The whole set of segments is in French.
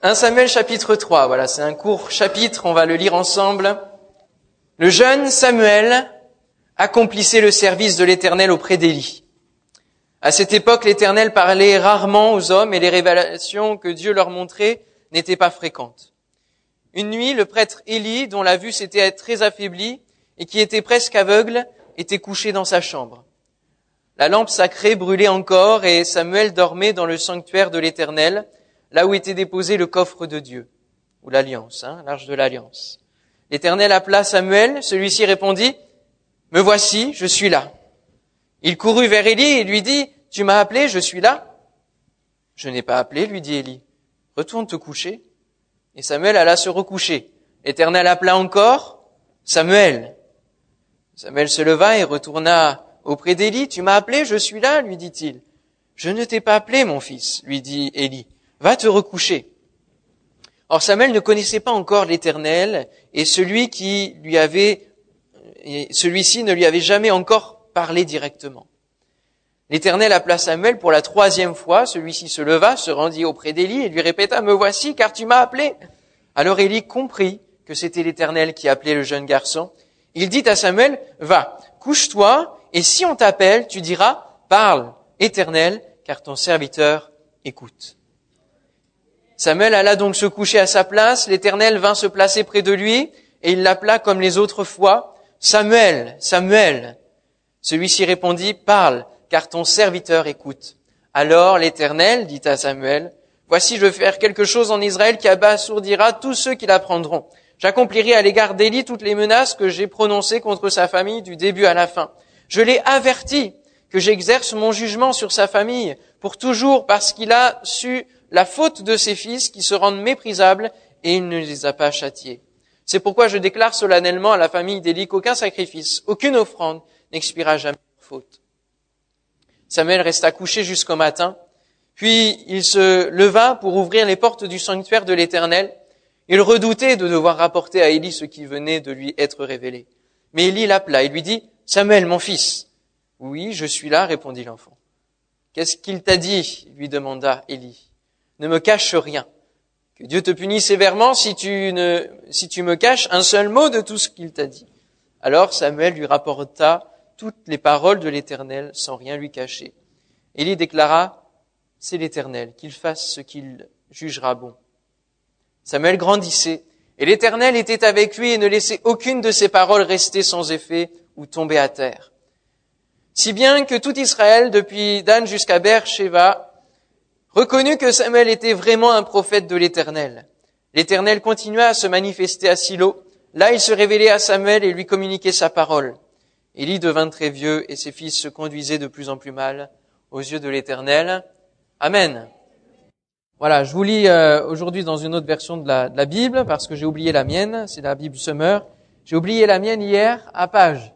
1 Samuel chapitre 3, voilà, c'est un court chapitre, on va le lire ensemble. Le jeune Samuel accomplissait le service de l'Éternel auprès d'Élie. À cette époque, l'Éternel parlait rarement aux hommes et les révélations que Dieu leur montrait n'étaient pas fréquentes. Une nuit, le prêtre Élie, dont la vue s'était très affaiblie et qui était presque aveugle, était couché dans sa chambre. La lampe sacrée brûlait encore et Samuel dormait dans le sanctuaire de l'Éternel, là où était déposé le coffre de Dieu, ou l'alliance, hein, l'arche de l'alliance. L'Éternel appela Samuel, celui-ci répondit, Me voici, je suis là. Il courut vers Élie et lui dit, Tu m'as appelé, je suis là. Je n'ai pas appelé, lui dit Élie. Retourne te coucher. Et Samuel alla se recoucher. L'Éternel appela encore, Samuel. Samuel se leva et retourna auprès d'Élie. Tu m'as appelé, je suis là, lui dit-il. Je ne t'ai pas appelé, mon fils, lui dit Élie va te recoucher. Or Samuel ne connaissait pas encore l'Éternel et celui qui lui avait, celui-ci ne lui avait jamais encore parlé directement. L'Éternel appela Samuel pour la troisième fois. Celui-ci se leva, se rendit auprès d'Élie et lui répéta, Me voici, car tu m'as appelé. Alors Élie comprit que c'était l'Éternel qui appelait le jeune garçon. Il dit à Samuel, Va, couche-toi, et si on t'appelle, tu diras, Parle, Éternel, car ton serviteur écoute. Samuel alla donc se coucher à sa place, l'Éternel vint se placer près de lui, et il l'appela comme les autres fois, Samuel, Samuel. Celui-ci répondit, Parle, car ton serviteur écoute. Alors l'Éternel dit à Samuel, Voici, je vais faire quelque chose en Israël qui abasourdira tous ceux qui l'apprendront. J'accomplirai à l'égard d'Élie toutes les menaces que j'ai prononcées contre sa famille du début à la fin. Je l'ai averti que j'exerce mon jugement sur sa famille pour toujours parce qu'il a su la faute de ses fils qui se rendent méprisables et il ne les a pas châtiés. C'est pourquoi je déclare solennellement à la famille d'Élie qu'aucun sacrifice, aucune offrande n'expira jamais leur faute. Samuel resta couché jusqu'au matin, puis il se leva pour ouvrir les portes du sanctuaire de l'Éternel. Il redoutait de devoir rapporter à Élie ce qui venait de lui être révélé. Mais Élie l'appela et lui dit, Samuel, mon fils. Oui, je suis là, répondit l'enfant. Qu'est-ce qu'il t'a dit? lui demanda Élie ne me cache rien. Que Dieu te punisse sévèrement si tu, ne, si tu me caches un seul mot de tout ce qu'il t'a dit. Alors Samuel lui rapporta toutes les paroles de l'Éternel sans rien lui cacher. Élie déclara, c'est l'Éternel, qu'il fasse ce qu'il jugera bon. Samuel grandissait, et l'Éternel était avec lui et ne laissait aucune de ses paroles rester sans effet ou tomber à terre. Si bien que tout Israël, depuis Dan jusqu'à Beersheba, Reconnu que Samuel était vraiment un prophète de l'Éternel. L'Éternel continua à se manifester à Silo. Là, il se révélait à Samuel et lui communiquait sa parole. Élie devint très vieux et ses fils se conduisaient de plus en plus mal aux yeux de l'Éternel. Amen. Voilà, je vous lis euh, aujourd'hui dans une autre version de la, de la Bible parce que j'ai oublié la mienne, c'est la Bible Summer. J'ai oublié la mienne hier à page.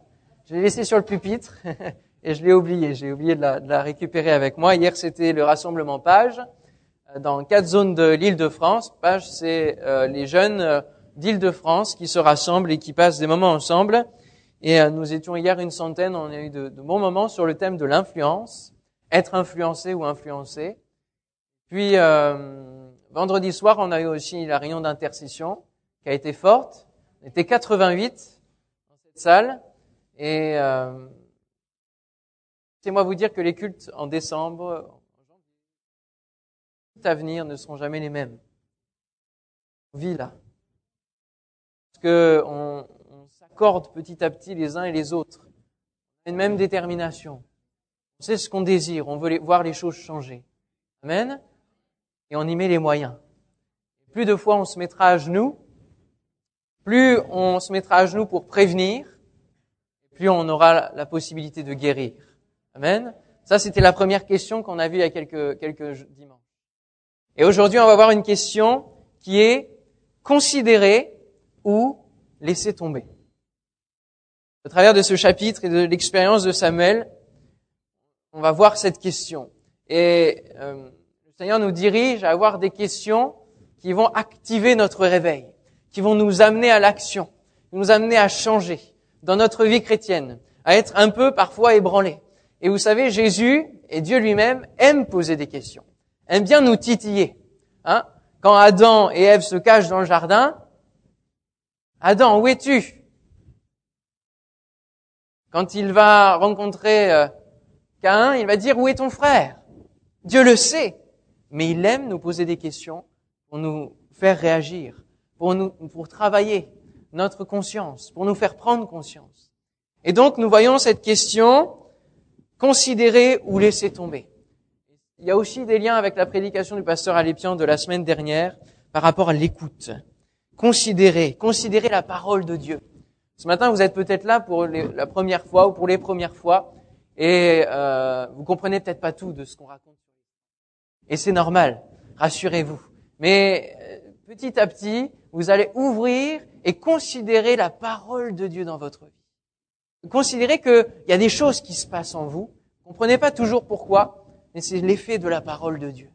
Je l'ai laissée sur le pupitre et je l'ai oublié. J'ai oublié de la, de la, récupérer avec moi. Hier, c'était le rassemblement Page euh, dans quatre zones de l'Île-de-France. Page, c'est euh, les jeunes euh, d'Île-de-France qui se rassemblent et qui passent des moments ensemble. Et nous étions hier une centaine. On a eu de, de bons moments sur le thème de l'influence, être influencé ou influencé. Puis vendredi soir, on a eu aussi la réunion d'intercession qui a été forte. On était 88 dans cette salle et Laissez-moi vous dire que les cultes en décembre, à venir ne seront jamais les mêmes. On vit là. Parce que on, s'accorde petit à petit les uns et les autres. On a une même détermination. On sait ce qu'on désire. On veut voir les choses changer. Amen. Et on y met les moyens. Plus de fois on se mettra à genoux, plus on se mettra à genoux pour prévenir, plus on aura la possibilité de guérir. Amen. Ça, c'était la première question qu'on a vue il y a quelques, quelques dimanches. Et aujourd'hui, on va voir une question qui est considérer ou laisser tomber. Au travers de ce chapitre et de l'expérience de Samuel, on va voir cette question. Et euh, le Seigneur nous dirige à avoir des questions qui vont activer notre réveil, qui vont nous amener à l'action, nous amener à changer dans notre vie chrétienne, à être un peu parfois ébranlés, et vous savez, Jésus et Dieu lui-même aiment poser des questions, aiment bien nous titiller. Hein quand Adam et Ève se cachent dans le jardin, Adam, où es-tu? Quand il va rencontrer euh, Caïn, il va dire, où est ton frère? Dieu le sait, mais il aime nous poser des questions pour nous faire réagir, pour nous, pour travailler notre conscience, pour nous faire prendre conscience. Et donc, nous voyons cette question, considérer ou laisser tomber. Il y a aussi des liens avec la prédication du pasteur Alépian de la semaine dernière par rapport à l'écoute. Considérer, considérer la parole de Dieu. Ce matin, vous êtes peut-être là pour la première fois ou pour les premières fois et euh, vous comprenez peut-être pas tout de ce qu'on raconte. Et c'est normal, rassurez-vous. Mais euh, petit à petit, vous allez ouvrir et considérer la parole de Dieu dans votre vie. Considérez qu'il y a des choses qui se passent en vous. Vous comprenez pas toujours pourquoi, mais c'est l'effet de la parole de Dieu.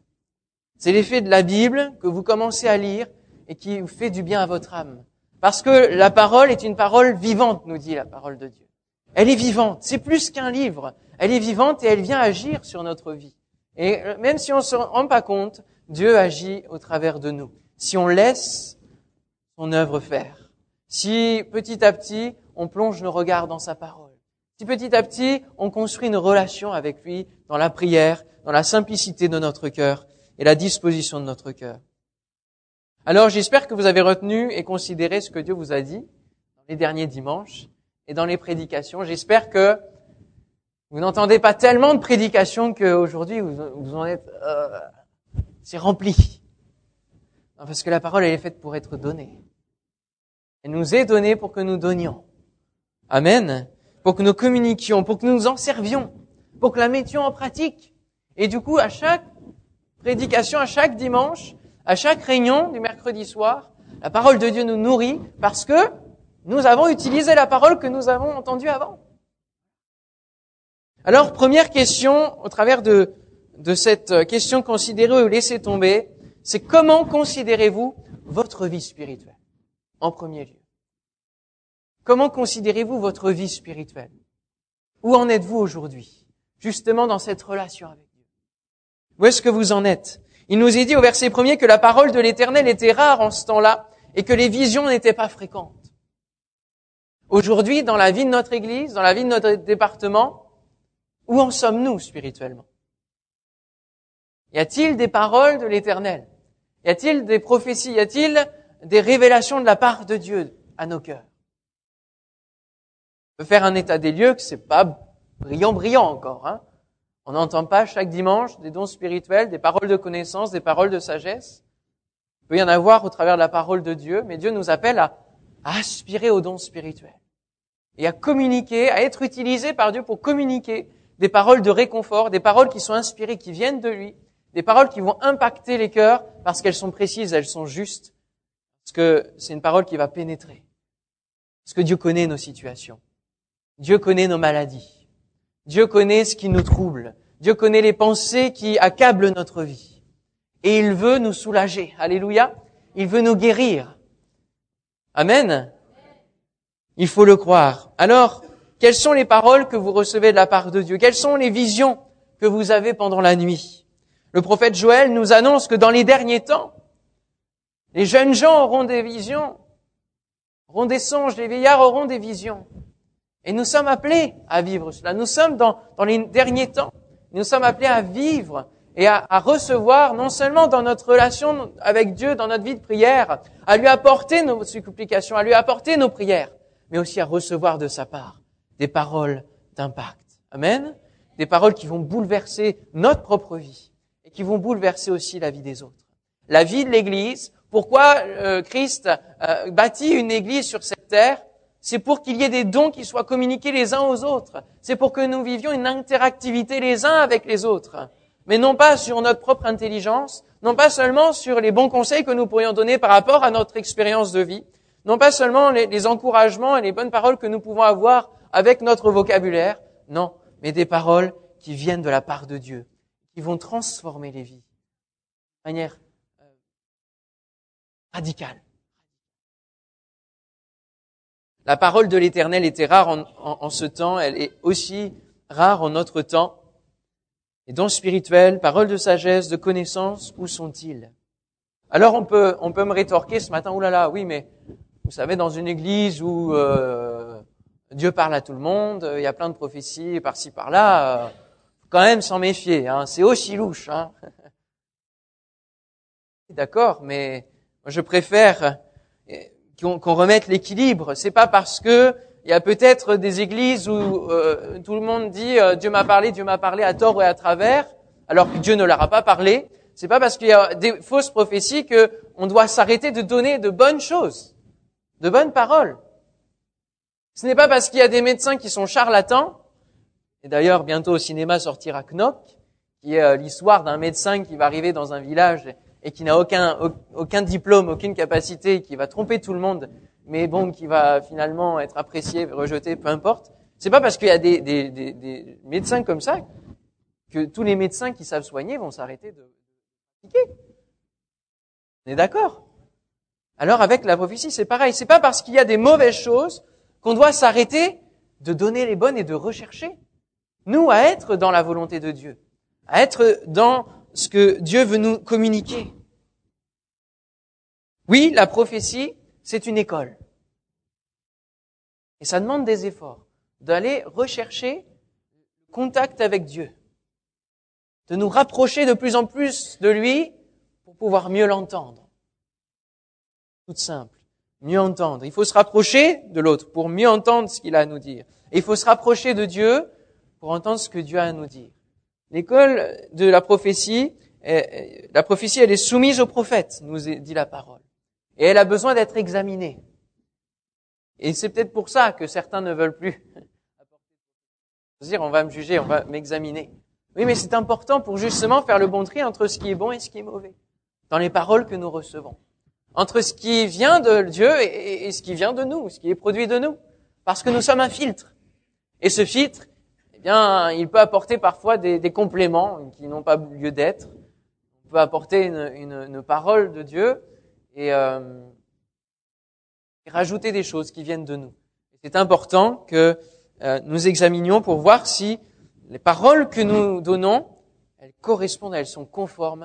C'est l'effet de la Bible que vous commencez à lire et qui vous fait du bien à votre âme. Parce que la parole est une parole vivante, nous dit la parole de Dieu. Elle est vivante. C'est plus qu'un livre. Elle est vivante et elle vient agir sur notre vie. Et même si on ne se rend pas compte, Dieu agit au travers de nous. Si on laisse son œuvre faire. Si petit à petit, on plonge nos regards dans sa parole. Si petit à petit, on construit une relation avec lui dans la prière, dans la simplicité de notre cœur et la disposition de notre cœur. Alors j'espère que vous avez retenu et considéré ce que Dieu vous a dit dans les derniers dimanches et dans les prédications. J'espère que vous n'entendez pas tellement de prédications qu'aujourd'hui vous, vous en êtes... Euh, c'est rempli. parce que la parole, elle est faite pour être donnée. Elle nous est donnée pour que nous donnions. Amen pour que nous communiquions, pour que nous nous en servions, pour que la mettions en pratique. Et du coup, à chaque prédication, à chaque dimanche, à chaque réunion du mercredi soir, la parole de Dieu nous nourrit parce que nous avons utilisé la parole que nous avons entendue avant. Alors, première question, au travers de, de cette question considérée ou laissée tomber, c'est comment considérez-vous votre vie spirituelle en premier lieu? Comment considérez-vous votre vie spirituelle? Où en êtes-vous aujourd'hui? Justement dans cette relation avec Dieu. Où est-ce que vous en êtes? Il nous est dit au verset premier que la parole de l'Éternel était rare en ce temps-là et que les visions n'étaient pas fréquentes. Aujourd'hui, dans la vie de notre Église, dans la vie de notre département, où en sommes-nous spirituellement? Y a-t-il des paroles de l'Éternel? Y a-t-il des prophéties? Y a-t-il des révélations de la part de Dieu à nos cœurs? Peut faire un état des lieux que c'est pas brillant, brillant encore. Hein. On n'entend pas chaque dimanche des dons spirituels, des paroles de connaissance, des paroles de sagesse. Il peut y en avoir au travers de la parole de Dieu, mais Dieu nous appelle à, aspirer aux dons spirituels et à communiquer, à être utilisé par Dieu pour communiquer des paroles de réconfort, des paroles qui sont inspirées, qui viennent de lui, des paroles qui vont impacter les cœurs parce qu'elles sont précises, elles sont justes, parce que c'est une parole qui va pénétrer, parce que Dieu connaît nos situations. Dieu connaît nos maladies. Dieu connaît ce qui nous trouble. Dieu connaît les pensées qui accablent notre vie. Et il veut nous soulager. Alléluia. Il veut nous guérir. Amen. Il faut le croire. Alors, quelles sont les paroles que vous recevez de la part de Dieu? Quelles sont les visions que vous avez pendant la nuit? Le prophète Joël nous annonce que dans les derniers temps, les jeunes gens auront des visions, auront des songes, les vieillards auront des visions. Et nous sommes appelés à vivre cela. Nous sommes dans, dans les derniers temps. Nous sommes appelés à vivre et à, à, recevoir, non seulement dans notre relation avec Dieu, dans notre vie de prière, à lui apporter nos supplications, à lui apporter nos prières, mais aussi à recevoir de sa part des paroles d'impact. Amen. Des paroles qui vont bouleverser notre propre vie et qui vont bouleverser aussi la vie des autres. La vie de l'Église. Pourquoi euh, Christ euh, bâtit une Église sur cette terre? C'est pour qu'il y ait des dons qui soient communiqués les uns aux autres. C'est pour que nous vivions une interactivité les uns avec les autres. Mais non pas sur notre propre intelligence, non pas seulement sur les bons conseils que nous pourrions donner par rapport à notre expérience de vie, non pas seulement les, encouragements et les bonnes paroles que nous pouvons avoir avec notre vocabulaire, non, mais des paroles qui viennent de la part de Dieu, qui vont transformer les vies de manière euh, radicale. La parole de l'Éternel était rare en, ce temps, elle est aussi rare en notre temps. Et dons spirituels, paroles de sagesse, de connaissance, où sont-ils? Alors on peut, on peut me rétorquer ce matin, oulala, oui, mais vous savez, dans une église où euh, Dieu parle à tout le monde, il y a plein de prophéties par-ci par-là, euh, quand même s'en méfier, hein, c'est aussi louche. Hein. D'accord, mais je préfère qu'on remette l'équilibre. C'est pas parce que il y a peut-être des églises où euh, tout le monde dit euh, Dieu m'a parlé, Dieu m'a parlé à tort et à travers, alors que Dieu ne leur a pas parlé. C'est pas parce qu'il y a des fausses prophéties que on doit s'arrêter de donner de bonnes choses, de bonnes paroles. Ce n'est pas parce qu'il y a des médecins qui sont charlatans. Et d'ailleurs, bientôt au cinéma sortira Knock, qui est euh, l'histoire d'un médecin qui va arriver dans un village et qui n'a aucun, aucun diplôme, aucune capacité, qui va tromper tout le monde, mais bon, qui va finalement être apprécié, rejeté, peu importe. C'est pas parce qu'il y a des, des, des, médecins comme ça que tous les médecins qui savent soigner vont s'arrêter de pratiquer. On est d'accord Alors avec la prophétie, c'est pareil. C'est pas parce qu'il y a des mauvaises choses qu'on doit s'arrêter de donner les bonnes et de rechercher. Nous, à être dans la volonté de Dieu, à être dans ce que Dieu veut nous communiquer. Oui, la prophétie, c'est une école. Et ça demande des efforts, d'aller rechercher contact avec Dieu, de nous rapprocher de plus en plus de lui pour pouvoir mieux l'entendre. Tout simple, mieux entendre. Il faut se rapprocher de l'autre pour mieux entendre ce qu'il a à nous dire. Il faut se rapprocher de Dieu pour entendre ce que Dieu a à nous dire. L'école de la prophétie, la prophétie, elle est soumise au prophète, nous dit la parole. Et elle a besoin d'être examinée. Et c'est peut-être pour ça que certains ne veulent plus dire on va me juger, on va m'examiner. Oui, mais c'est important pour justement faire le bon tri entre ce qui est bon et ce qui est mauvais dans les paroles que nous recevons. Entre ce qui vient de Dieu et, ce qui vient de nous, ce qui est produit de nous. Parce que nous sommes un filtre. Et ce filtre, eh bien, il peut apporter parfois des, des compléments qui n'ont pas lieu d'être. On peut apporter une, une, une parole de Dieu et, euh, rajouter des choses qui viennent de nous. C'est important que euh, nous examinions pour voir si les paroles que nous donnons, elles correspondent, elles sont conformes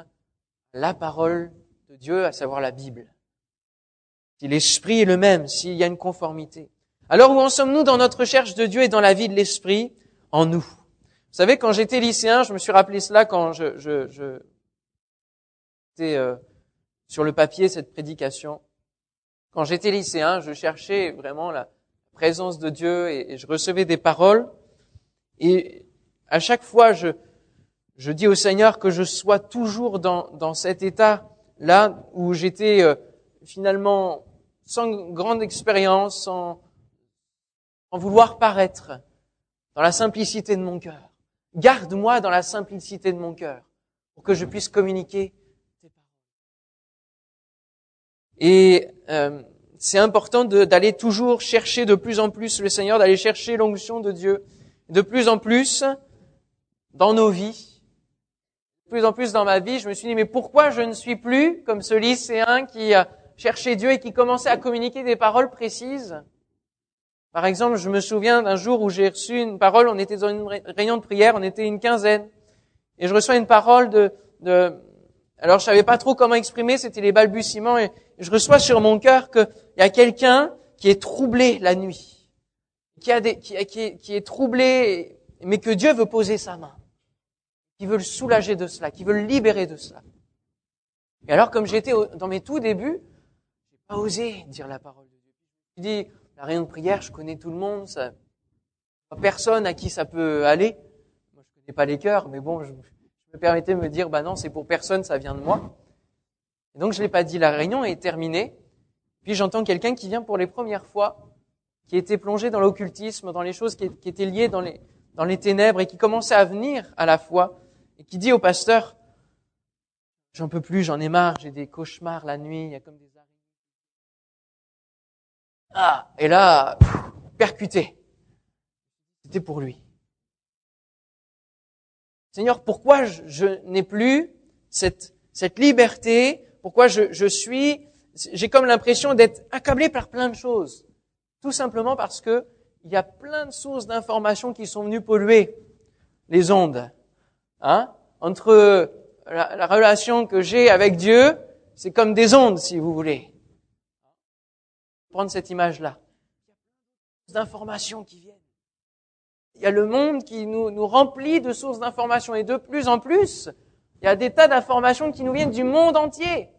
à la parole de Dieu, à savoir la Bible. Si l'esprit est le même, s'il y a une conformité. Alors où en sommes-nous dans notre recherche de Dieu et dans la vie de l'esprit? En nous Vous savez, quand j'étais lycéen, je me suis rappelé cela quand je, je, je euh, sur le papier cette prédication. Quand j'étais lycéen, je cherchais vraiment la présence de Dieu et, je recevais des paroles. Et à chaque fois, je, je dis au Seigneur que je sois toujours dans, dans cet état-là où j'étais euh, finalement sans grande expérience, sans, sans vouloir paraître, dans la simplicité de mon cœur. Garde-moi dans la simplicité de mon cœur pour que je puisse communiquer et euh, c'est important d'aller toujours chercher de plus en plus le Seigneur, d'aller chercher l'onction de Dieu, de plus en plus dans nos vies. De plus en plus dans ma vie, je me suis dit, mais pourquoi je ne suis plus comme ce lycéen qui a cherché Dieu et qui commençait à communiquer des paroles précises? Par exemple, je me souviens d'un jour où j'ai reçu une parole, on était dans une réunion de prière, on était une quinzaine, et je reçois une parole de, de alors je savais pas trop comment exprimer, c'était les balbutiements et je reçois sur mon cœur qu'il y a quelqu'un qui est troublé la nuit, qui, a des, qui, est troublé, mais que Dieu veut poser sa main, qui veut le soulager de cela, qui veut le libérer de cela. Et alors comme j'étais dans mes tout débuts, j'ai pas osé dire la parole de Dieu. Je dis la réunion de prière, je connais tout le monde, ça, personne à qui ça peut aller. Moi je connais pas les cœurs, mais bon, je, me permettais de me dire, bah non, c'est pour personne, ça vient de moi. Et donc je l'ai pas dit, la réunion est terminée. Puis j'entends quelqu'un qui vient pour les premières fois, qui était plongé dans l'occultisme, dans les choses qui, étaient liées dans les, dans les ténèbres et qui commençait à venir à la foi, et qui dit au pasteur, j'en peux plus, j'en ai marre, j'ai des cauchemars la nuit, il y a comme des. Ah, et là, percuté. C'était pour lui. Seigneur, pourquoi je, n'ai plus cette, liberté? Pourquoi je, suis J'ai comme l'impression d'être accablé par plein de choses. Tout simplement parce que il y a plein de sources d'informations qui sont venues polluer les ondes. Hein? Entre la, relation que j'ai avec Dieu c'est comme des ondes, si vous voulez. Prendre cette image-là. D'informations qui viennent. Il y a le monde qui nous, nous remplit de sources d'informations et de plus en plus, il y a des tas d'informations qui nous viennent du monde entier.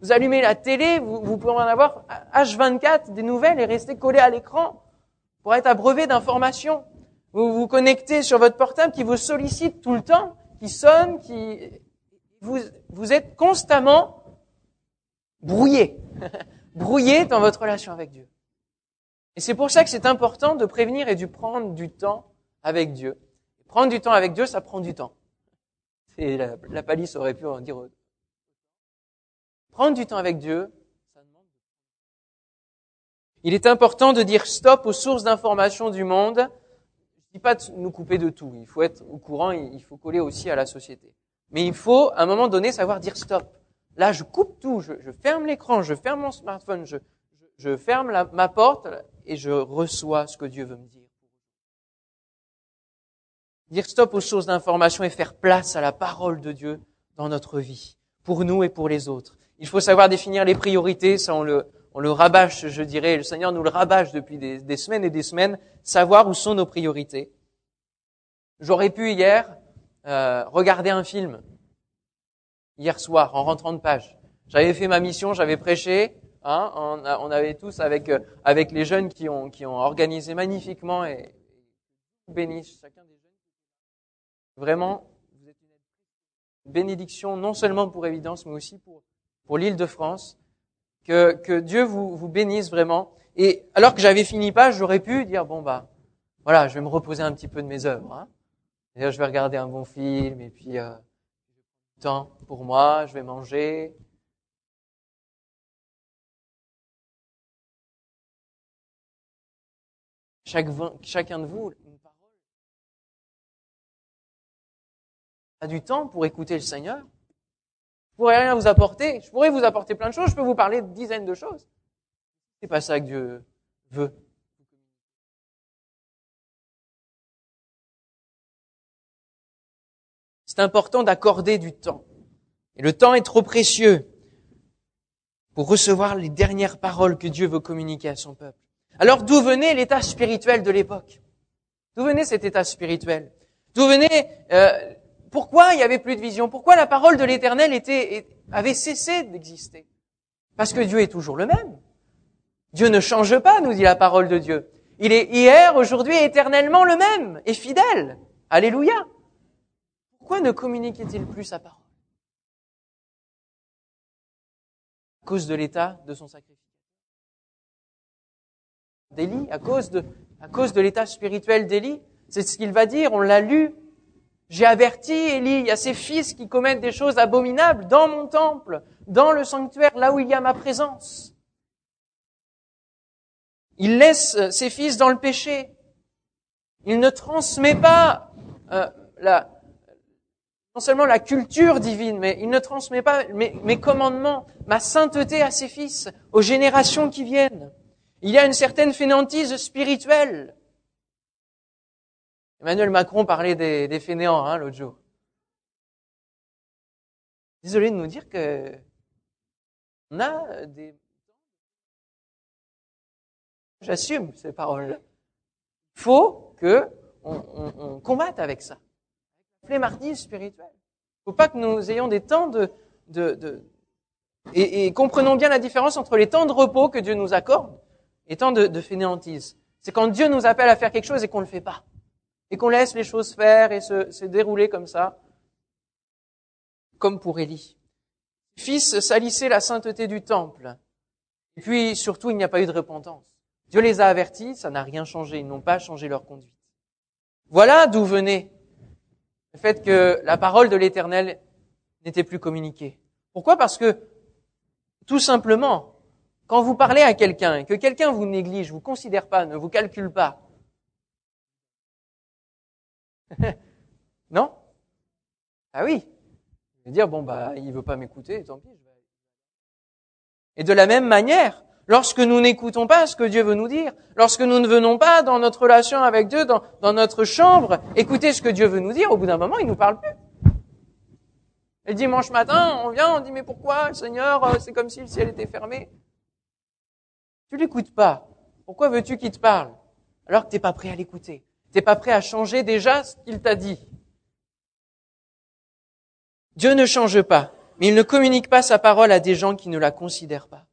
Vous allumez la télé, vous, vous pouvez en avoir H24 des nouvelles et rester collé à l'écran pour être abreuvé d'informations. Vous vous connectez sur votre portable qui vous sollicite tout le temps, qui sonne, qui vous, vous êtes constamment brouillé, brouillé dans votre relation avec Dieu. Et c'est pour ça que c'est important de prévenir et de prendre du temps avec Dieu. Prendre du temps avec Dieu, ça prend du temps. La, palisse aurait pu en dire Prendre du temps avec Dieu, ça demande. Il est important de dire stop aux sources d'information du monde. Je dis pas de nous couper de tout. Il faut être au courant, il faut coller aussi à la société. Mais il faut, à un moment donné, savoir dire stop. Là, je coupe tout, je, je ferme l'écran, je ferme mon smartphone, je, je, ferme la, ma porte et je reçois ce que Dieu veut me dire. Dire stop aux sources d'information et faire place à la parole de Dieu dans notre vie, pour nous et pour les autres. Il faut savoir définir les priorités, ça on le, on le rabâche, je dirais, le Seigneur nous le rabâche depuis des, des semaines et des semaines, savoir où sont nos priorités. J'aurais pu hier euh, regarder un film, hier soir, en rentrant de page. J'avais fait ma mission, j'avais prêché, hein, on, on, avait tous avec euh, avec les jeunes qui ont qui ont organisé magnifiquement et bénissent chacun des jeunes. Vraiment, vous êtes une bénédiction non seulement pour Évidence, mais aussi pour pour l'île de France. Que, que Dieu vous, vous bénisse vraiment. Et alors que j'avais fini pas, j'aurais pu dire bon bah voilà, je vais me reposer un petit peu de mes œuvres. Hein. je vais regarder un bon film et puis euh, temps pour moi, je vais manger. Chacun de vous, a du temps pour écouter le Seigneur. Je pourrais rien vous apporter. Je pourrais vous apporter plein de choses. Je peux vous parler de dizaines de choses. C'est pas ça que Dieu veut. C'est important d'accorder du temps. Et le temps est trop précieux pour recevoir les dernières paroles que Dieu veut communiquer à son peuple. Alors d'où venait l'état spirituel de l'époque? D'où venait cet état spirituel? D'où venait euh, pourquoi il y avait plus de vision? Pourquoi la parole de l'Éternel avait cessé d'exister? Parce que Dieu est toujours le même. Dieu ne change pas, nous dit la parole de Dieu. Il est hier, aujourd'hui éternellement le même et fidèle. Alléluia. Pourquoi ne communiquait-il plus sa parole? À cause de l'état de son sacrifice. D'Élie, à cause de, à cause de l'état spirituel d'Élie, c'est ce qu'il va dire, on l'a lu j'ai averti Élie, il y a ses fils qui commettent des choses abominables dans mon temple, dans le sanctuaire, là où il y a ma présence. Il laisse ses fils dans le péché. Il ne transmet pas euh, la, non seulement la culture divine, mais il ne transmet pas mes, commandements, ma sainteté à ses fils, aux générations qui viennent. Il y a une certaine fainéantise spirituelle. Emmanuel Macron parlait des, fainéants hein, l'autre jour. Désolé de nous dire que on a des. J'assume ces paroles. Il faut que on, combatte avec ça. Flémardise spirituelle. Il ne faut pas que nous ayons des temps de, de, de et, comprenons bien la différence entre les temps de repos que Dieu nous accorde et temps de, de fainéantise. C'est quand Dieu nous appelle à faire quelque chose et qu'on ne le fait pas et qu'on laisse les choses faire et se, se, dérouler comme ça, comme pour Élie. Fils salissait la sainteté du temple. Et puis, surtout, il n'y a pas eu de repentance. Dieu les a avertis, ça n'a rien changé, ils n'ont pas changé leur conduite. Voilà d'où venait le fait que la parole de l'Éternel n'était plus communiquée. Pourquoi? Parce que, tout simplement, quand vous parlez à quelqu'un et que quelqu'un vous néglige, vous considère pas, ne vous calcule pas, non? Ah oui. Je vais dire, bon, bah, il veut pas m'écouter, tant pis. Et de la même manière, lorsque nous n'écoutons pas ce que Dieu veut nous dire, lorsque nous ne venons pas dans notre relation avec Dieu, dans, notre chambre, écouter ce que Dieu veut nous dire, au bout d'un moment, il nous parle plus. Et dimanche matin, on vient, on dit mais pourquoi, Seigneur, euh, c'est comme si le ciel était fermé. Tu l'écoutes pas. Pourquoi veux-tu qu'il te parle? Alors que t'es pas prêt à l'écouter T'es pas prêt à changer déjà ce qu'il t'a dit. Dieu ne change pas, mais il ne communique pas sa parole à des gens qui ne la considèrent pas.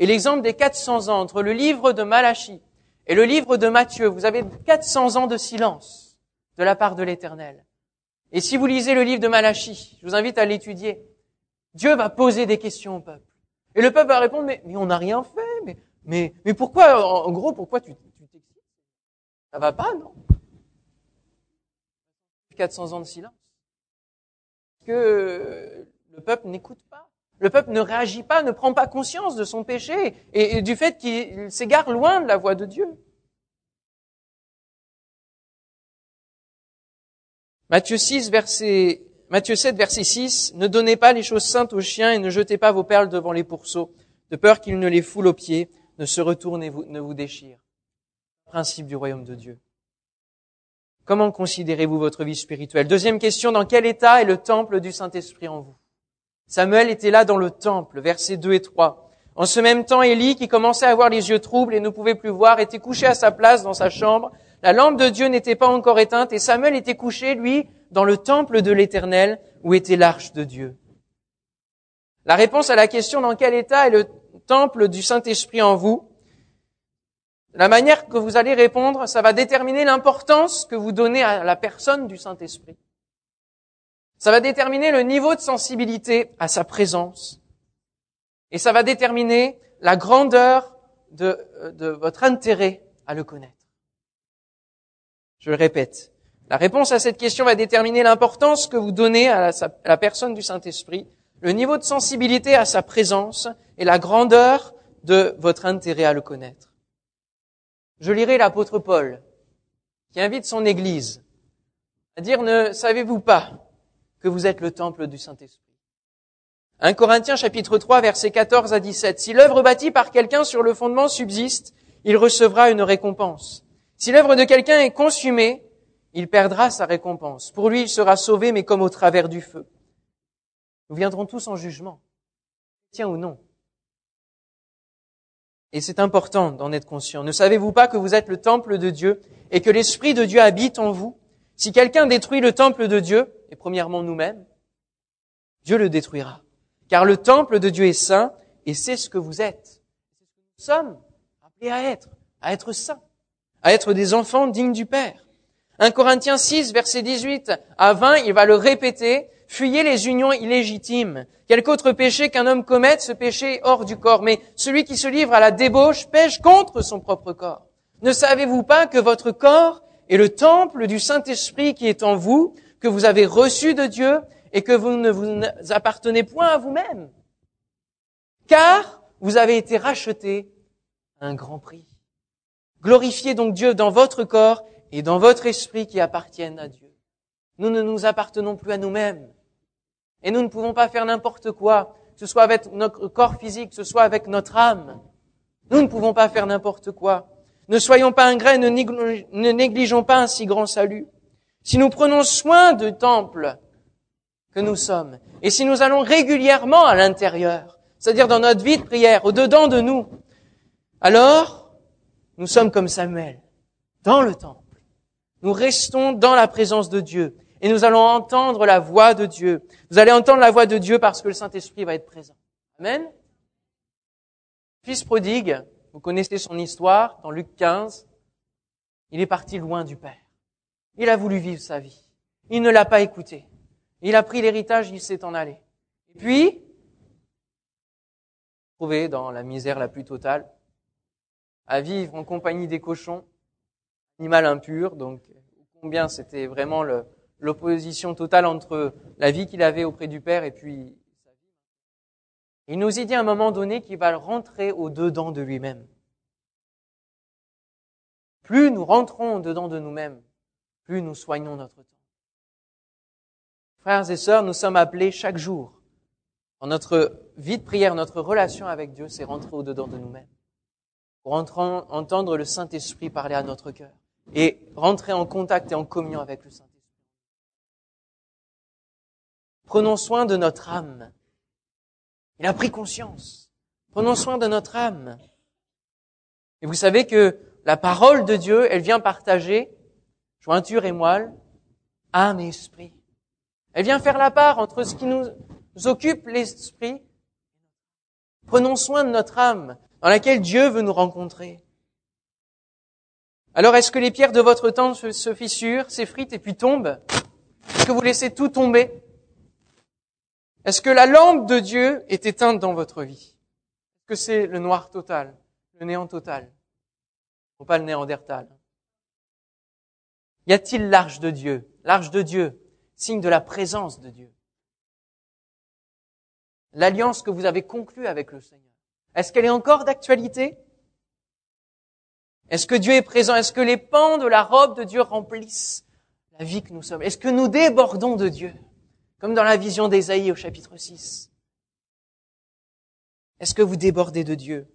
Et l'exemple des 400 ans entre le livre de Malachie et le livre de Matthieu, vous avez 400 ans de silence de la part de l'Éternel. Et si vous lisez le livre de Malachie, je vous invite à l'étudier, Dieu va poser des questions au peuple. Et le peuple va répondre, mais, mais on n'a rien fait, mais, mais, mais pourquoi, en gros, pourquoi tu t'excites? Ça va pas, non? 400 ans de silence. Que le peuple n'écoute pas. Le peuple ne réagit pas, ne prend pas conscience de son péché et, du fait qu'il s'égare loin de la voie de Dieu. Matthieu 6, verset, Matthieu 7, verset 6, ne donnez pas les choses saintes aux chiens et ne jetez pas vos perles devant les pourceaux, de peur qu'ils ne les foulent aux pieds, ne se retournent et ne vous déchirent. Principe du royaume de Dieu. Comment considérez-vous votre vie spirituelle? Deuxième question, dans quel état est le temple du Saint-Esprit en vous? Samuel était là dans le temple, versets 2 et 3. En ce même temps, Élie, qui commençait à avoir les yeux troubles et ne pouvait plus voir, était couché à sa place dans sa chambre. La lampe de Dieu n'était pas encore éteinte et Samuel était couché, lui, dans le temple de l'Éternel où était l'arche de Dieu. La réponse à la question dans quel état est le temple du Saint-Esprit en vous, la manière que vous allez répondre, ça va déterminer l'importance que vous donnez à la personne du Saint-Esprit. Ça va déterminer le niveau de sensibilité à sa présence. Et ça va déterminer la grandeur de, de votre intérêt à le connaître. Je le répète. La réponse à cette question va déterminer l'importance que vous donnez à la personne du Saint-Esprit, le niveau de sensibilité à sa présence et la grandeur de votre intérêt à le connaître. Je lirai l'apôtre Paul, qui invite son Église à dire, ne savez-vous pas que vous êtes le temple du Saint-Esprit. 1 Corinthiens chapitre 3 versets 14 à 17. Si l'œuvre bâtie par quelqu'un sur le fondement subsiste, il recevra une récompense. Si l'œuvre de quelqu'un est consumée, il perdra sa récompense. Pour lui, il sera sauvé, mais comme au travers du feu. Nous viendrons tous en jugement, tiens ou non. Et c'est important d'en être conscient. Ne savez-vous pas que vous êtes le temple de Dieu et que l'Esprit de Dieu habite en vous? Si quelqu'un détruit le temple de Dieu, et premièrement nous-mêmes, Dieu le détruira. Car le temple de Dieu est saint et c'est ce que vous êtes. Nous sommes appelés à être, à être saints, à être des enfants dignes du Père. 1 Corinthiens 6, verset 18 à 20, il va le répéter, fuyez les unions illégitimes. Quelque autre péché qu'un homme commette, ce péché est hors du corps. Mais celui qui se livre à la débauche pêche contre son propre corps. Ne savez-vous pas que votre corps est le temple du Saint-Esprit qui est en vous, que vous avez reçu de Dieu et que vous ne vous appartenez point à vous-même. Car vous avez été rachetés à un grand prix. Glorifiez donc Dieu dans votre corps et dans votre esprit qui appartiennent à Dieu. Nous ne nous appartenons plus à nous-mêmes. Et nous ne pouvons pas faire n'importe quoi, que ce soit avec notre corps physique, que ce soit avec notre âme. Nous ne pouvons pas faire n'importe quoi. Ne soyons pas ingrats, ne négligeons pas un si grand salut. Si nous prenons soin du temple que nous sommes, et si nous allons régulièrement à l'intérieur, c'est-à-dire dans notre vie de prière, au-dedans de nous, alors nous sommes comme Samuel, dans le temple. Nous restons dans la présence de Dieu et nous allons entendre la voix de Dieu. Vous allez entendre la voix de Dieu parce que le Saint-Esprit va être présent. Amen. Fils prodigue, vous connaissez son histoire dans Luc 15, il est parti loin du Père. Il a voulu vivre sa vie. Il ne l'a pas écouté. Il a pris l'héritage, il s'est en allé. Et puis, trouvé dans la misère la plus totale, à vivre en compagnie des cochons, animal impur, donc combien c'était vraiment l'opposition totale entre la vie qu'il avait auprès du Père et puis sa vie. Il nous dit à un moment donné qu'il va rentrer au dedans de lui-même. Plus nous rentrons au dedans de nous-mêmes, plus nous soignons notre temps. Frères et sœurs, nous sommes appelés chaque jour, dans notre vie de prière, notre relation avec Dieu, c'est rentrer au-dedans de nous-mêmes. Pour entendre le Saint-Esprit parler à notre cœur et rentrer en contact et en communion avec le Saint-Esprit. Prenons soin de notre âme. Il a pris conscience. Prenons soin de notre âme. Et vous savez que la parole de Dieu, elle vient partager jointure et moelle, âme et esprit. Elle vient faire la part entre ce qui nous occupe l'esprit. Prenons soin de notre âme, dans laquelle Dieu veut nous rencontrer. Alors est-ce que les pierres de votre temple se fissurent, s'effritent et puis tombent? Est-ce que vous laissez tout tomber? Est-ce que la lampe de Dieu est éteinte dans votre vie? Est-ce que c'est le noir total, le néant total? Non pas le néandertal? Y a-t-il l'arche de Dieu? L'arche de Dieu, signe de la présence de Dieu. L'alliance que vous avez conclue avec le Seigneur. Est-ce qu'elle est encore d'actualité? Est-ce que Dieu est présent? Est-ce que les pans de la robe de Dieu remplissent la vie que nous sommes? Est-ce que nous débordons de Dieu? Comme dans la vision d'Ésaïe au chapitre 6. Est-ce que vous débordez de Dieu?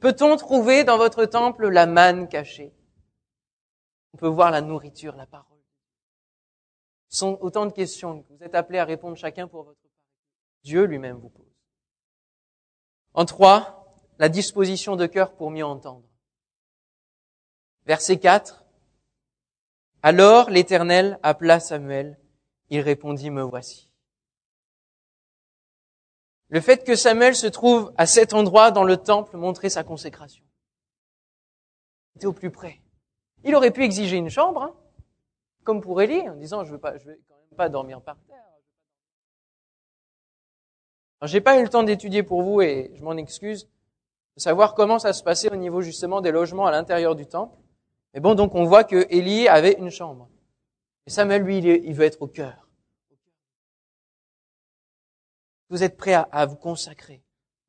Peut-on trouver dans votre temple la manne cachée? On peut voir la nourriture, la parole. Ce sont autant de questions que vous êtes appelés à répondre chacun pour votre part. Dieu lui-même vous pose. En trois, la disposition de cœur pour mieux entendre. Verset 4. Alors l'Éternel appela Samuel. Il répondit, me voici. Le fait que Samuel se trouve à cet endroit dans le temple montrait sa consécration. Il était au plus près. Il aurait pu exiger une chambre, hein, comme pour Élie, en disant, je ne vais, je vais quand même pas dormir par terre. J'ai pas eu le temps d'étudier pour vous et je m'en excuse, de savoir comment ça se passait au niveau justement des logements à l'intérieur du temple. Mais bon, donc on voit que Élie avait une chambre. Et Samuel, lui, il, veut être au cœur. Vous êtes prêts à, vous consacrer.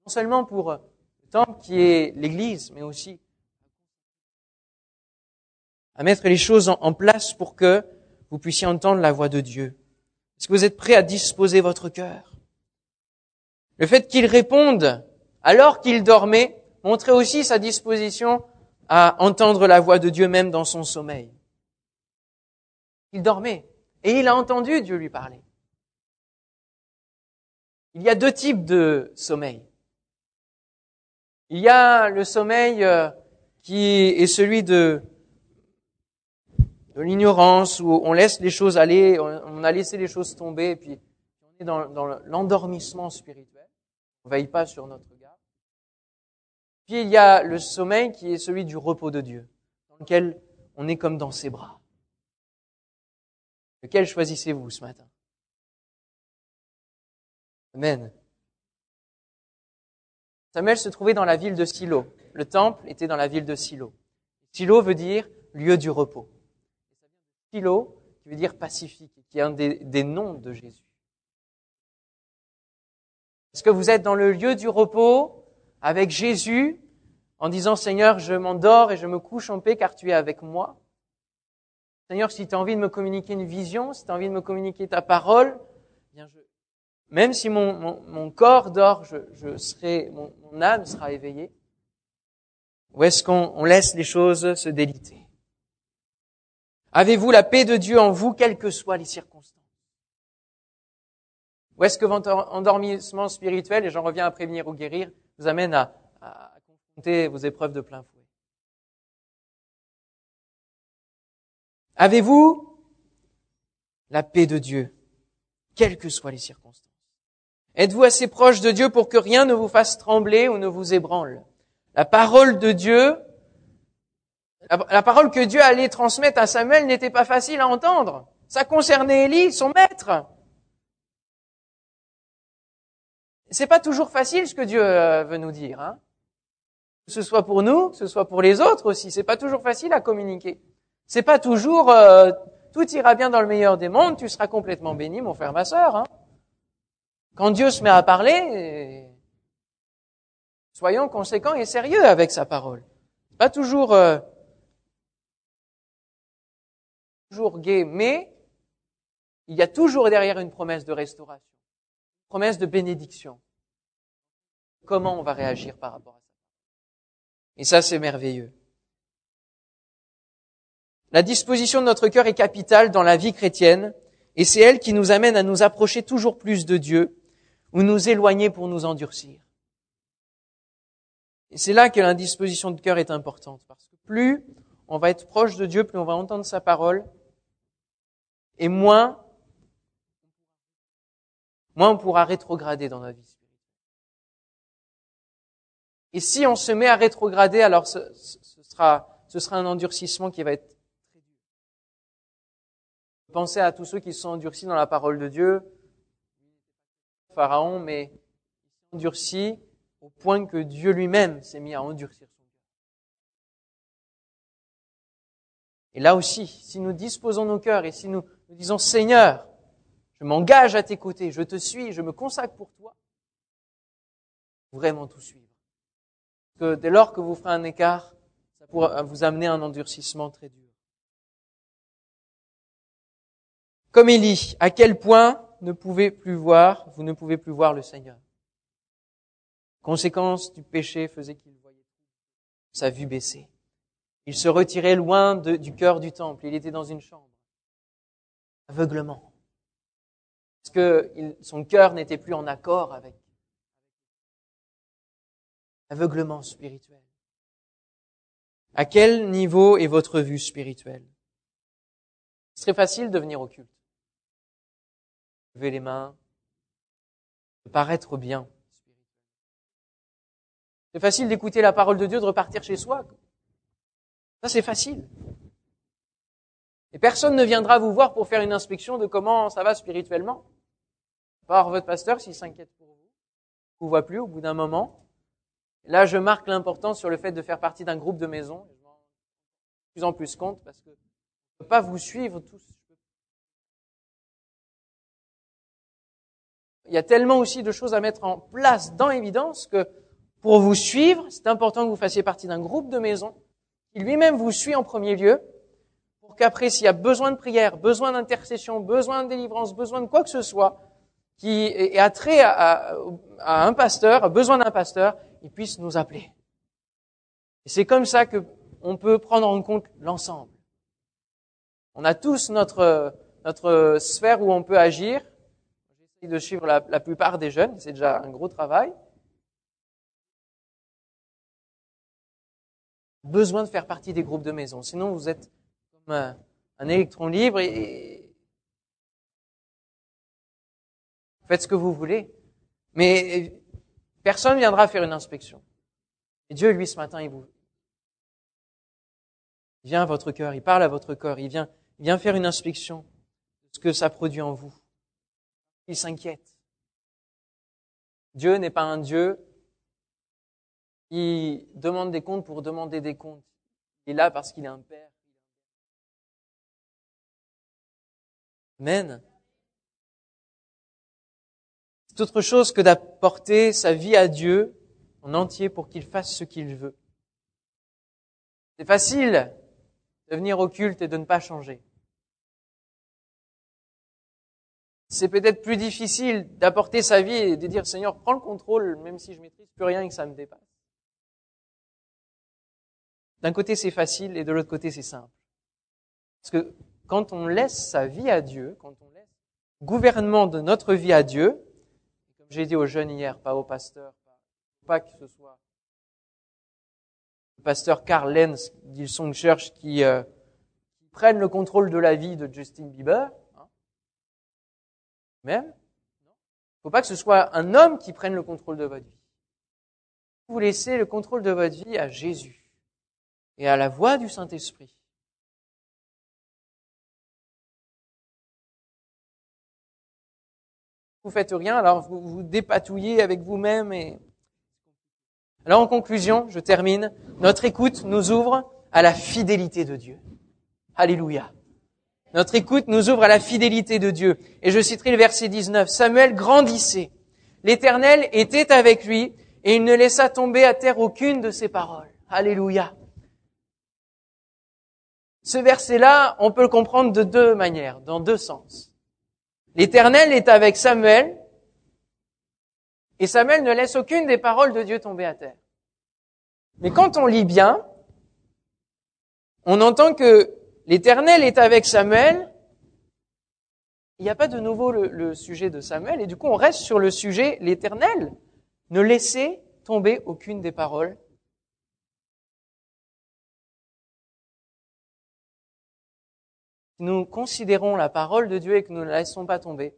Non seulement pour le temple qui est l'église, mais aussi à mettre les choses en, place pour que vous puissiez entendre la voix de Dieu. Est-ce que vous êtes prêts à disposer votre cœur? Le fait qu'il réponde alors qu'il dormait montrait aussi sa disposition à entendre la voix de Dieu même dans son sommeil. Il dormait et il a entendu Dieu lui parler. Il y a deux types de sommeil. Il y a le sommeil euh, qui est celui de, de l'ignorance, où on laisse les choses aller, on a laissé les choses tomber, puis on est dans, l'endormissement spirituel. On veille pas sur notre garde. Puis il y a le sommeil qui est celui du repos de Dieu, dans lequel on est comme dans ses bras. Lequel choisissez-vous ce matin? Amen. Samuel se trouvait dans la ville de Silo. Le temple était dans la ville de Silo. Silo veut dire lieu du repos. Qui veut dire pacifique, qui est un des, noms de Jésus. Est-ce que vous êtes dans le lieu du repos avec Jésus en disant Seigneur, je m'endors et je me couche en paix car tu es avec moi? Seigneur, si tu as envie de me communiquer une vision, si tu as envie de me communiquer ta parole, bien même si mon, corps dort, mon, âme sera éveillée. Ou est-ce qu'on laisse les choses se déliter? Avez-vous la paix de Dieu en vous, quelles que soient les circonstances? Ou est-ce que votre endormissement spirituel, et j'en reviens à prévenir ou guérir, vous amène à, confronter vos épreuves de plein fouet? Avez-vous la paix de Dieu, quelles que soient les circonstances? Êtes-vous assez proche de Dieu pour que rien ne vous fasse trembler ou ne vous ébranle? La parole de Dieu, la parole que Dieu allait transmettre à Samuel n'était pas facile à entendre. Ça concernait Élie, son maître. C'est pas toujours facile ce que Dieu euh, veut nous dire. Hein que ce soit pour nous, que ce soit pour les autres aussi. C'est pas toujours facile à communiquer. C'est pas toujours euh, tout ira bien dans le meilleur des mondes, tu seras complètement béni, mon frère, ma sœur. Hein Quand Dieu se met à parler, soyons conséquents et sérieux avec sa parole. Pas toujours euh, toujours mais il y a toujours derrière une promesse de restauration promesse de bénédiction. Comment on va réagir par rapport à ça? Et ça, c'est merveilleux. La disposition de notre cœur est capitale dans la vie chrétienne Et c'est elle qui nous amène à nous approcher toujours plus de Dieu ou nous éloigner pour nous endurcir. Et c'est là que l'indisposition de cœur est importante, parce que plus on va être proche de Dieu, plus on va entendre sa parole, et moins, moins on pourra rétrograder dans notre vie spirituelle. Et si on se met à rétrograder, alors ce, sera, ce sera un endurcissement qui va être très dur. Pensez à tous ceux qui sont endurcis dans la parole de Dieu. Pharaon, mais il s'est endurci au point que Dieu lui-même s'est mis à endurcir son cœur. Et là aussi, si nous disposons nos cœurs et si nous, nous disons Seigneur, je m'engage à tes côtés, je te suis, je me consacre pour toi, vraiment tout suivre. Que dès lors que vous ferez un écart, ça pourra vous amener à un endurcissement très dur. Comme Élie, à quel point ne pouvez plus voir, vous ne pouvez plus voir le Seigneur. Conséquence du péché faisait qu'il voyait sa vue baisser. Il se retirait loin du cœur du temple. Il était dans une chambre. Aveuglement. Parce que son cœur n'était plus en accord avec. Aveuglement spirituel. À quel niveau est votre vue spirituelle? Ce serait facile de venir au culte. Lever les mains, de paraître bien. C'est facile d'écouter la parole de Dieu, de repartir chez soi. Ça, c'est facile. Et personne ne viendra vous voir pour faire une inspection de comment ça va spirituellement. Par votre pasteur, s'il s'inquiète pour vous, vous voit plus au bout d'un moment. Là, je marque l'importance sur le fait de faire partie d'un groupe de maison. Je m'en plus en plus compte parce que je ne peux pas vous suivre tous. Il y a tellement aussi de choses à mettre en place dans l'évidence que pour vous suivre, c'est important que vous fassiez partie d'un groupe de maison qui lui-même vous suit en premier lieu pour qu'après, s'il y a besoin de prière, besoin d'intercession, besoin de délivrance, besoin de quoi que ce soit, qui est attrait à, un pasteur, a besoin d'un pasteur, il puisse nous appeler. Et c'est comme ça que on peut prendre en compte l'ensemble. On a tous notre, notre sphère où on peut agir. J'essaie de suivre la plupart des jeunes, c'est déjà un gros travail. besoin de faire partie des groupes de maison. Sinon, vous êtes comme un, électron libre et, faites ce que vous voulez. Mais personne viendra faire une inspection. Dieu, lui, ce matin, il vous vient à votre cœur, il parle à votre corps, il vient, il vient faire une inspection de ce que ça produit en vous. Il s'inquiète. Dieu n'est pas un Dieu il demande des comptes pour demander des comptes. Il est là parce qu'il est un père. Amen. C'est autre chose que d'apporter sa vie à Dieu en entier pour qu'il fasse ce qu'il veut. C'est facile de venir au culte et de ne pas changer. C'est peut-être plus difficile d'apporter sa vie et de dire Seigneur, prends le contrôle, même si je maîtrise plus rien et que ça me dépasse. D'un côté, c'est facile et de l'autre côté, c'est simple. Parce que quand on laisse sa vie à Dieu, quand on laisse le gouvernement de notre vie à Dieu, comme j'ai dit aux jeunes hier, pas aux pasteurs, pas que ce soit le pasteur Karl Lenz d'Hillsong Church qui, euh, le contrôle de la vie de Justin Bieber, hein. même, faut pas que ce soit un homme qui prenne le contrôle de votre vie. Vous laissez le contrôle de votre vie à Jésus et à la voix du Saint-Esprit. Vous faites rien, alors vous vous dépatouillez avec vous-même et alors en conclusion, je termine, notre écoute nous ouvre à la fidélité de Dieu. Alléluia. Notre écoute nous ouvre à la fidélité de Dieu. Et je citerai le verset 19. Samuel grandissait. L'Éternel était avec lui et il ne laissa tomber à terre aucune de ses paroles. Alléluia. Ce verset-là, on peut le comprendre de deux manières, dans deux sens. L'Éternel est avec Samuel, et Samuel ne laisse aucune des paroles de Dieu tomber à terre. Mais quand on lit bien, on entend que l'Éternel est avec Samuel, il n'y a pas de nouveau le, sujet de Samuel, et du coup on reste sur le sujet, l'éternel. Ne laissez tomber aucune des paroles. Si nous considérons la parole de Dieu et que nous ne la laissons pas tomber,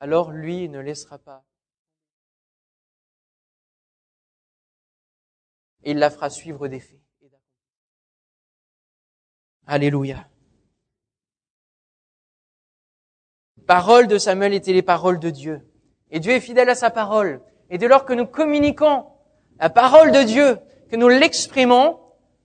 alors lui ne laissera pas. Et il la fera suivre des faits. Alléluia. Paroles de Samuel étaient les paroles de Dieu. Et Dieu est fidèle à sa parole. Et dès lors que nous communiquons la parole de Dieu, que nous l'exprimons,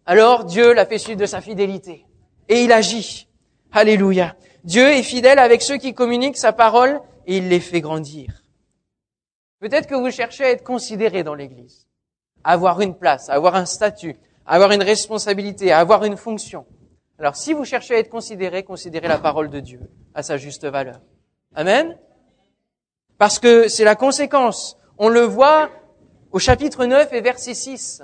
alors Dieu la fait suivre de sa fidélité. Et il agit. Alléluia. Dieu est fidèle avec ceux qui communiquent sa parole et il les fait grandir. Peut-être que vous cherchez à être considéré dans l'Église, à avoir une place, à avoir un statut, à avoir une responsabilité, à avoir une fonction. Alors si vous cherchez à être considéré, considérez la parole de Dieu à sa juste valeur. Amen. Parce que c'est la conséquence. On le voit au chapitre 9 et verset 6.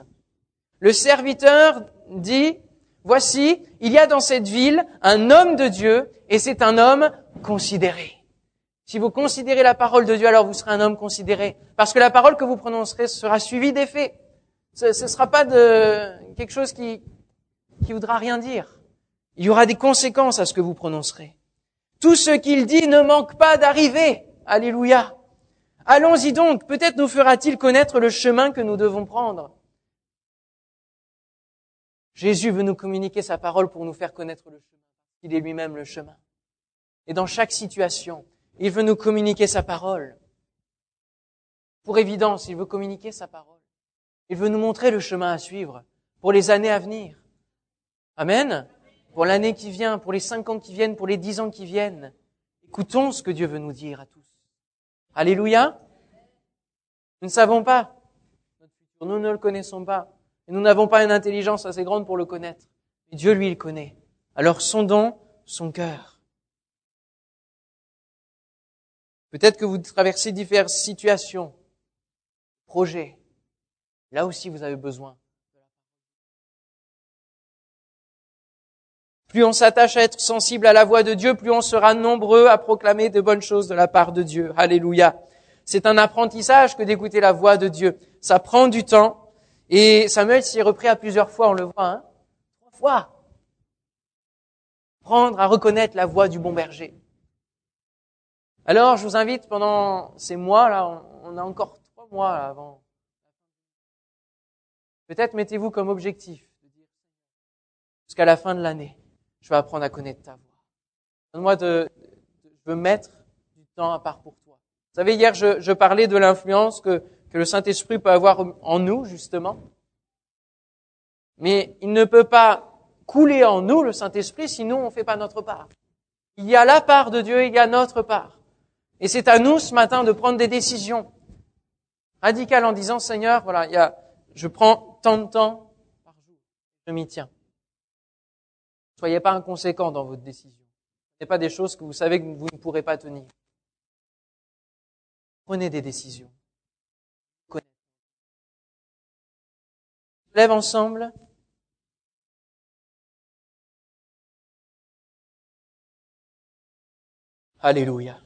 Le serviteur dit, voici, il y a dans cette ville un homme de Dieu et c'est un homme considéré. Si vous considérez la parole de Dieu, alors vous serez un homme considéré. Parce que la parole que vous prononcerez sera suivie des faits. Ce ne sera pas de quelque chose qui, qui voudra rien dire. Il y aura des conséquences à ce que vous prononcerez. Tout ce qu'il dit ne manque pas d'arriver. Alléluia. Allons-y donc, peut-être nous fera-t-il connaître le chemin que nous devons prendre. Jésus veut nous communiquer sa parole pour nous faire connaître le chemin. Il est lui-même le chemin. Et dans chaque situation, il veut nous communiquer sa parole. Pour évidence, il veut communiquer sa parole. Il veut nous montrer le chemin à suivre pour les années à venir. Amen. Pour l'année qui vient, pour les cinq ans qui viennent, pour les dix ans qui viennent. Écoutons ce que Dieu veut nous dire à tous. Alléluia. Nous ne savons pas. Nous ne le connaissons pas. Et nous n'avons pas une intelligence assez grande pour le connaître. Mais Dieu, lui, il connaît. Alors sondons son cœur. Peut-être que vous traversez diverses situations, projets. Là aussi, vous avez besoin. Plus on s'attache à être sensible à la voix de Dieu, plus on sera nombreux à proclamer de bonnes choses de la part de Dieu. Alléluia. C'est un apprentissage que d'écouter la voix de Dieu. Ça prend du temps. Et Samuel s'y est repris à plusieurs fois, on le voit, hein Trois fois. Prendre à reconnaître la voix du bon berger. Alors, je vous invite pendant ces mois-là, on a encore trois mois avant. Peut-être mettez-vous comme objectif jusqu'à la fin de l'année, je vais apprendre à connaître ta voix. Donne-moi de, je veux mettre du temps à part pour toi. Vous savez, hier, je parlais de l'influence que, que le Saint-Esprit peut avoir en nous, justement. Mais il ne peut pas couler en nous, le Saint-Esprit, sinon on ne fait pas notre part. Il y a la part de Dieu, il y a notre part. Et c'est à nous ce matin de prendre des décisions radicales en disant, Seigneur, voilà, il y a, je prends tant de temps par jour, je m'y tiens. Soyez pas inconséquents dans votre décision. Ce n'est pas des choses que vous savez que vous ne pourrez pas tenir. Prenez des décisions. Lève ensemble. Alléluia.